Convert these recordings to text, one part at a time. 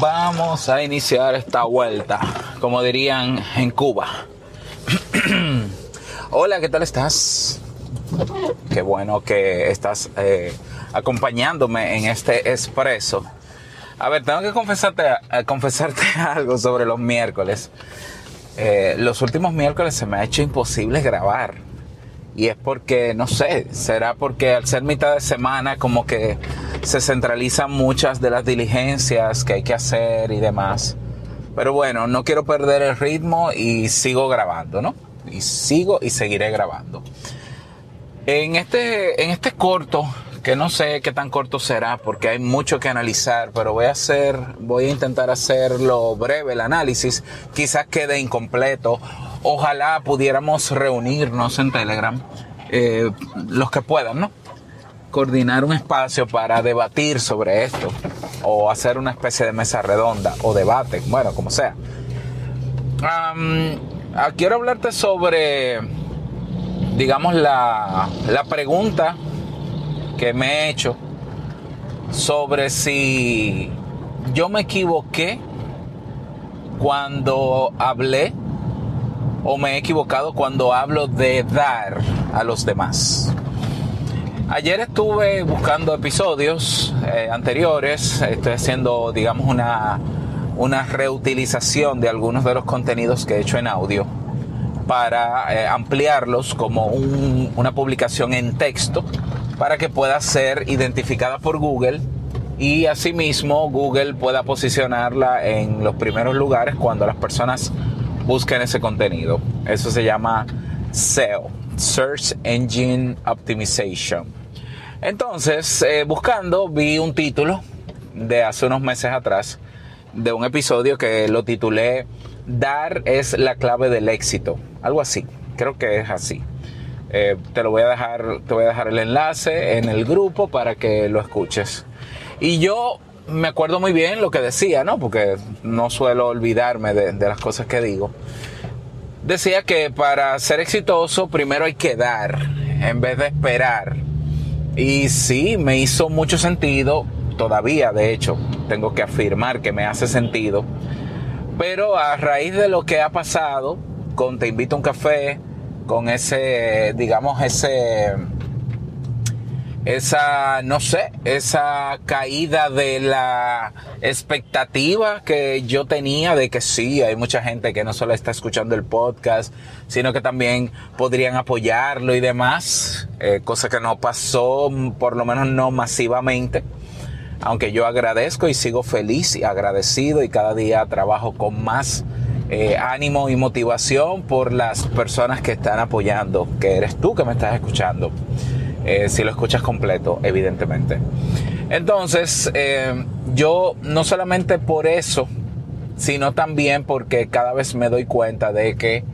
Vamos a iniciar esta vuelta, como dirían en Cuba. Hola, ¿qué tal estás? Qué bueno que estás eh, acompañándome en este expreso. A ver, tengo que confesarte, eh, algo sobre los miércoles. Eh, los últimos miércoles se me ha hecho imposible grabar. Y es porque, no sé, será porque al ser mitad de semana como que se centralizan muchas de las diligencias que hay que hacer y demás. Pero bueno, no quiero perder el ritmo y sigo grabando, ¿no? Y sigo y seguiré grabando. En este, en este corto, que no sé qué tan corto será porque hay mucho que analizar, pero voy a hacer, voy a intentar hacerlo breve el análisis, quizás quede incompleto. Ojalá pudiéramos reunirnos en Telegram, eh, los que puedan, ¿no? Coordinar un espacio para debatir sobre esto o hacer una especie de mesa redonda o debate, bueno, como sea. Ah, quiero hablarte sobre, digamos, la, la pregunta que me he hecho sobre si yo me equivoqué cuando hablé o me he equivocado cuando hablo de dar a los demás. Ayer estuve buscando episodios eh, anteriores, estoy haciendo, digamos, una, una reutilización de algunos de los contenidos que he hecho en audio para eh, ampliarlos como una publicación en texto para que pueda ser identificada por Google y asimismo Google pueda posicionarla en los primeros lugares cuando las personas busquen ese contenido. Eso se llama SEO, Search Engine Optimization. Entonces, eh, buscando, vi un título de hace unos meses atrás de un episodio que lo titulé Dar es la clave del éxito. Algo así, creo que es así. Eh, te lo voy a dejar, te voy a dejar el enlace en el grupo para que lo escuches. Y yo me acuerdo muy bien lo que decía, ¿no? Porque no suelo olvidarme de, de las cosas que digo. Decía que para ser exitoso primero hay que dar en vez de esperar. Y sí, me hizo mucho sentido, todavía de hecho, tengo que afirmar que me hace sentido. Pero a raíz de lo que ha pasado con Te invito a un café, con ese, digamos, ese, esa, no sé, esa caída de la expectativa que yo tenía de que sí, hay mucha gente que no solo está escuchando el podcast, sino que también podrían apoyarlo y demás, eh, cosa que no pasó, por lo menos no masivamente. Aunque yo agradezco y sigo feliz y agradecido y cada día trabajo con más eh, ánimo y motivación por las personas que están apoyando, que eres tú que me estás escuchando, eh, si lo escuchas completo, evidentemente. Entonces, eh, yo no solamente por eso, sino también porque cada vez me doy cuenta de que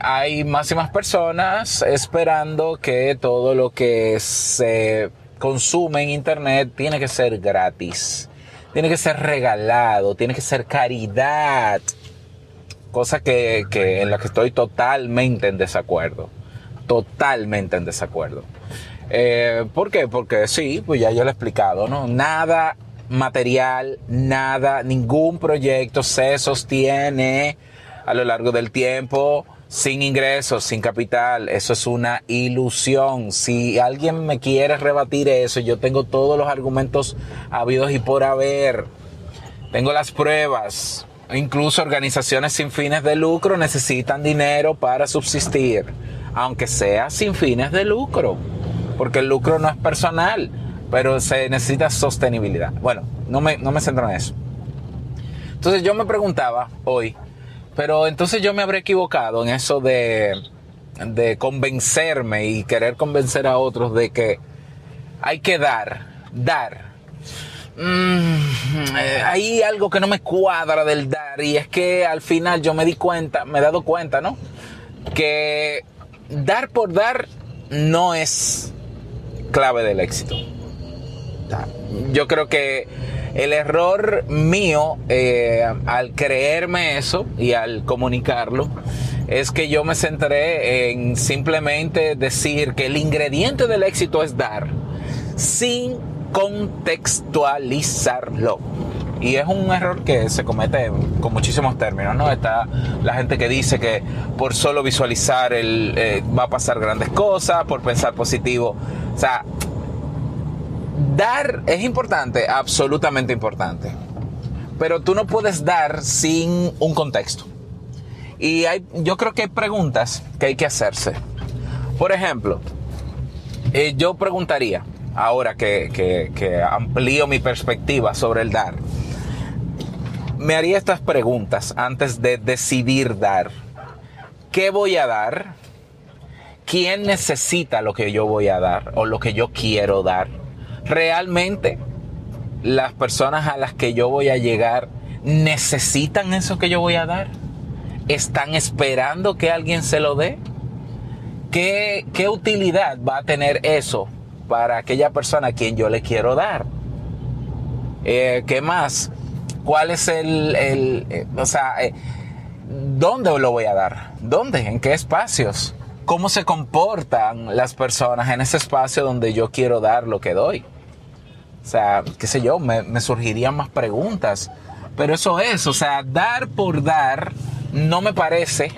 hay más y más personas esperando que todo lo que se consume en Internet tiene que ser gratis, tiene que ser regalado, tiene que ser caridad cosa que, en la que estoy totalmente en desacuerdo. Totalmente en desacuerdo. Eh, ¿Por qué? Porque sí, pues ya yo lo he explicado, ¿no? Nada material, nada, ningún proyecto se sostiene a lo largo del tiempo sin ingresos, sin capital. Eso es una ilusión. Si alguien me quiere rebatir eso, yo tengo todos los argumentos habidos y por haber. Tengo las pruebas. Incluso organizaciones sin fines de lucro necesitan dinero para subsistir, aunque sea sin fines de lucro, porque el lucro no es personal, pero se necesita sostenibilidad. Bueno, no me, no me centro en eso. Entonces yo me preguntaba hoy, pero entonces yo me habré equivocado en eso de, de convencerme y querer convencer a otros de que hay que dar, dar, Mm, eh, hay algo que no me cuadra del dar y es que al final yo me di cuenta, me he dado cuenta, ¿no? Que dar por dar no es clave del éxito. Yo creo que el error mío eh, al creerme eso y al comunicarlo es que yo me centré en simplemente decir que el ingrediente del éxito es dar sin contextualizarlo. Y es un error que se comete con muchísimos términos, ¿no? Está la gente que dice que por solo visualizar el, eh, va a pasar grandes cosas, por pensar positivo. O sea, dar es importante, absolutamente importante. Pero tú no puedes dar sin un contexto. Y hay, yo creo que hay preguntas que hay que hacerse. Por ejemplo, eh, yo preguntaría, ahora que, que amplío mi perspectiva sobre el dar, me haría estas preguntas antes de decidir dar. ¿Qué voy a dar? ¿Quién necesita lo que yo voy a dar o lo que yo quiero dar? ¿Realmente las personas a las que yo voy a llegar necesitan eso que yo voy a dar? ¿Están esperando que alguien se lo dé? ¿Qué, qué utilidad va a tener eso para aquella persona a quien yo le quiero dar? Eh, ¿Qué más? ¿Cuál es el, el eh, o sea, eh, dónde lo voy a dar? ¿Dónde? ¿En qué espacios? ¿Cómo se comportan las personas en ese espacio donde yo quiero dar lo que doy? O sea, qué sé yo, me, surgirían más preguntas. Pero eso es, o sea, dar por dar no me parece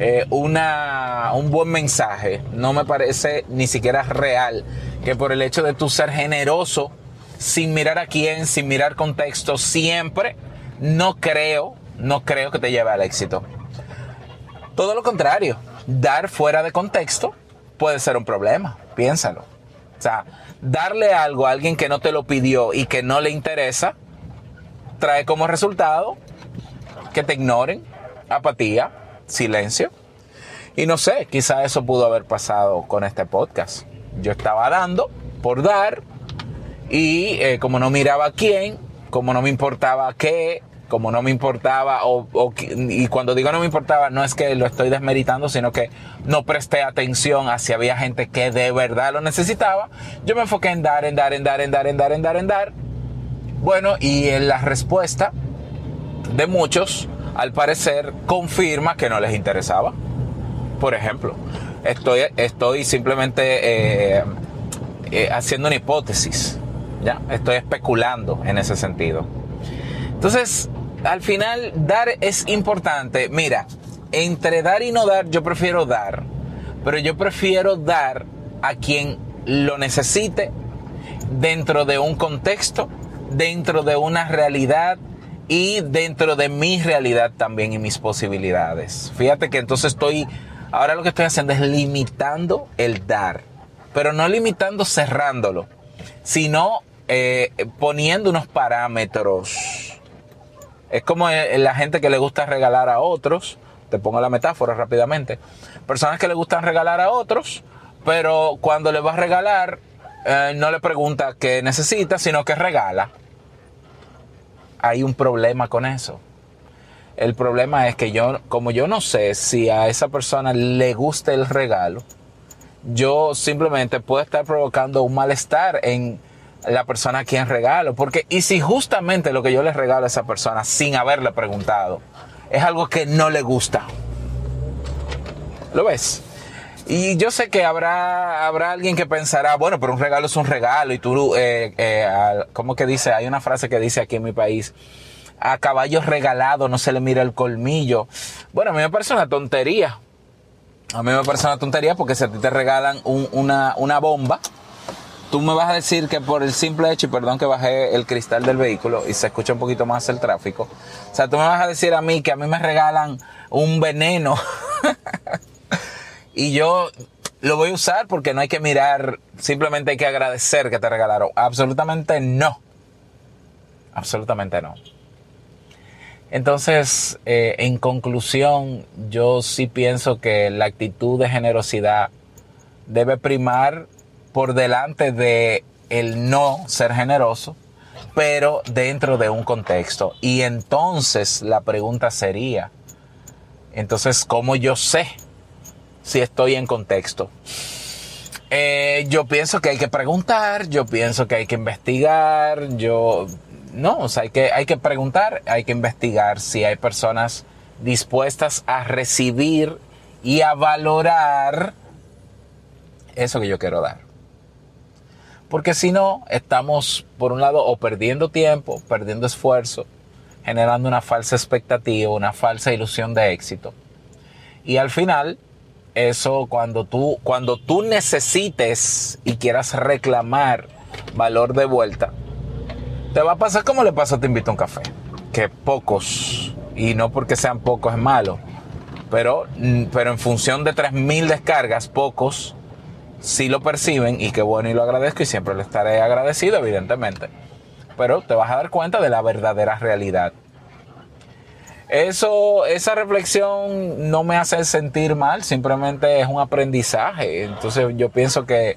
eh, una, un buen mensaje, no me parece ni siquiera real que por el hecho de tú ser generoso, sin mirar a quién, sin mirar contexto, siempre, no creo, no creo que te lleve al éxito. Todo lo contrario, dar fuera de contexto puede ser un problema, piénsalo. O sea, darle algo a alguien que no te lo pidió y que no le interesa, trae como resultado que te ignoren, apatía, silencio. Y no sé, quizá eso pudo haber pasado con este podcast. Yo estaba dando por dar y eh, como no miraba a quién, como no me importaba qué, como no me importaba, o, y cuando digo no me importaba, no es que lo estoy desmeritando, sino que no presté atención a si había gente que de verdad lo necesitaba. Yo me enfoqué en dar, en dar, en dar, en dar, en dar, en dar, en dar. Bueno, y en la respuesta de muchos, al parecer, confirma que no les interesaba. Por ejemplo, estoy, estoy simplemente eh, eh, haciendo una hipótesis. ¿Ya? Estoy especulando en ese sentido. Entonces, al final, dar es importante. Mira, entre dar y no dar, yo prefiero dar. Pero yo prefiero dar a quien lo necesite dentro de un contexto, dentro de una realidad y dentro de mi realidad también y mis posibilidades. Fíjate que entonces estoy, ahora lo que estoy haciendo es limitando el dar, pero no limitando cerrándolo, sino eh, poniendo unos parámetros es como la gente que le gusta regalar a otros, te pongo la metáfora rápidamente, personas que le gustan regalar a otros, pero cuando le vas a regalar, eh, no le pregunta qué necesita, sino que regala. Hay un problema con eso. El problema es que yo, como yo no sé si a esa persona le gusta el regalo, yo simplemente puedo estar provocando un malestar en la persona a quien regalo. Porque, y si justamente lo que yo le regalo a esa persona sin haberle preguntado es algo que no le gusta. ¿Lo ves? Y yo sé que habrá, habrá alguien que pensará, bueno, pero un regalo es un regalo y tú, eh, eh, ¿cómo que dice? Hay una frase que dice aquí en mi país, a caballo regalado no se le mira el colmillo. Bueno, a mí me parece una tontería. A mí me parece una tontería porque si a ti te regalan una, una bomba, tú me vas a decir que por el simple hecho, y perdón que bajé el cristal del vehículo y se escucha un poquito más el tráfico, o sea, tú me vas a decir a mí que a mí me regalan un veneno y yo lo voy a usar porque no hay que mirar, simplemente hay que agradecer que te regalaron. Absolutamente no. Absolutamente no. Entonces, eh, en conclusión, yo sí pienso que la actitud de generosidad debe primar por delante de el no ser generoso, pero dentro de un contexto. Y entonces la pregunta sería, entonces, ¿cómo yo sé si estoy en contexto? Eh, yo pienso que hay que preguntar, yo pienso que hay que investigar, yo... No, o sea, hay que, hay que preguntar, hay que investigar si hay personas dispuestas a recibir y a valorar eso que yo quiero dar. Porque si no, estamos, por un lado, o perdiendo tiempo, perdiendo esfuerzo, generando una falsa expectativa, una falsa ilusión de éxito. Y al final, eso cuando tú, cuando tú necesites y quieras reclamar valor de vuelta, te va a pasar como le pasa a Te Invito a un Café. Que pocos, y no porque sean pocos es malo, pero, mm, pero en función de 3.000 descargas, pocos sí lo perciben y qué bueno y lo agradezco y siempre le estaré agradecido, evidentemente. Pero te vas a dar cuenta de la verdadera realidad. Eso, esa reflexión no me hace sentir mal, simplemente es un aprendizaje. Entonces yo pienso que,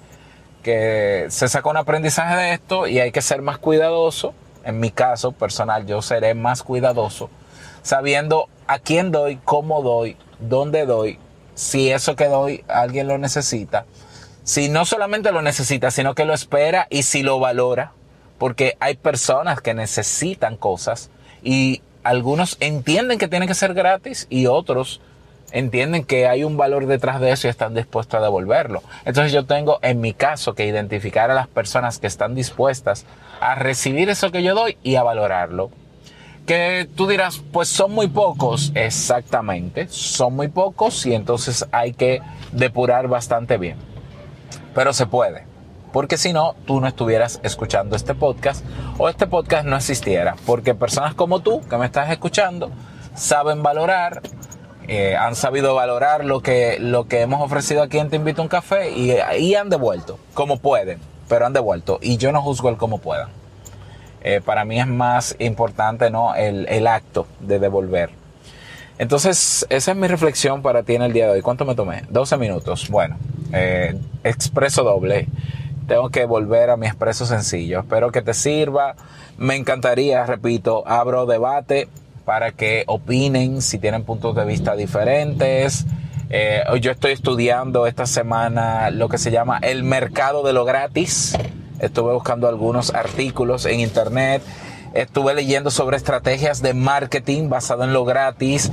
que se saca un aprendizaje de esto y hay que ser más cuidadoso. En mi caso personal, yo seré más cuidadoso, sabiendo a quién doy, cómo doy, dónde doy, si eso que doy alguien lo necesita si no solamente lo necesita, sino que lo espera y si lo valora, porque hay personas que necesitan cosas y algunos entienden que tiene que ser gratis y otros entienden que hay un valor detrás de eso y están dispuestos a devolverlo. Entonces yo tengo en mi caso que identificar a las personas que están dispuestas a recibir eso que yo doy y a valorarlo. Que tú dirás, pues son muy pocos, exactamente, son muy pocos y entonces hay que depurar bastante bien pero se puede. Porque si no, tú no estuvieras escuchando este podcast o este podcast no existiera. Porque personas como tú, que me estás escuchando, saben valorar, eh, han sabido valorar lo que, lo que hemos ofrecido aquí en Te Invito a un Café y, y, han devuelto, como pueden, pero han devuelto. Y yo no juzgo el cómo puedan. Eh, para mí es más importante ¿no? el, el acto de devolver. Entonces, esa es mi reflexión para ti en el día de hoy. ¿Cuánto me tomé? 12 minutos. Bueno, eh, expreso doble. Tengo que volver a mi expreso sencillo. Espero que te sirva. Me encantaría, repito, abro debate para que opinen si tienen puntos de vista diferentes. Eh, yo estoy estudiando esta semana lo que se llama el mercado de lo gratis. Estuve buscando algunos artículos en internet. Estuve leyendo sobre estrategias de marketing basado en lo gratis.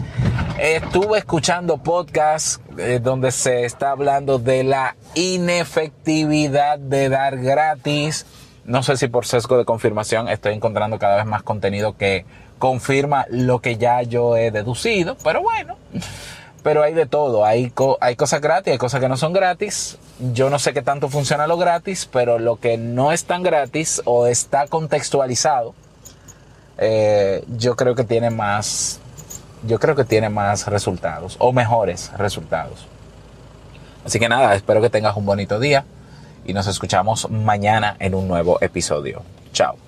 Estuve escuchando podcasts eh, donde se está hablando de la inefectividad de dar gratis. No sé si por sesgo de confirmación estoy encontrando cada vez más contenido que confirma lo que ya yo he deducido, pero bueno, pero hay de todo, hay, hay cosas gratis, hay cosas que no son gratis. Yo no sé qué tanto funciona lo gratis, pero lo que no es tan gratis o está contextualizado, eh, yo creo que tiene más yo creo que tiene más resultados o mejores resultados. Así que nada, espero que tengas un bonito día y nos escuchamos mañana en un nuevo episodio. Chao.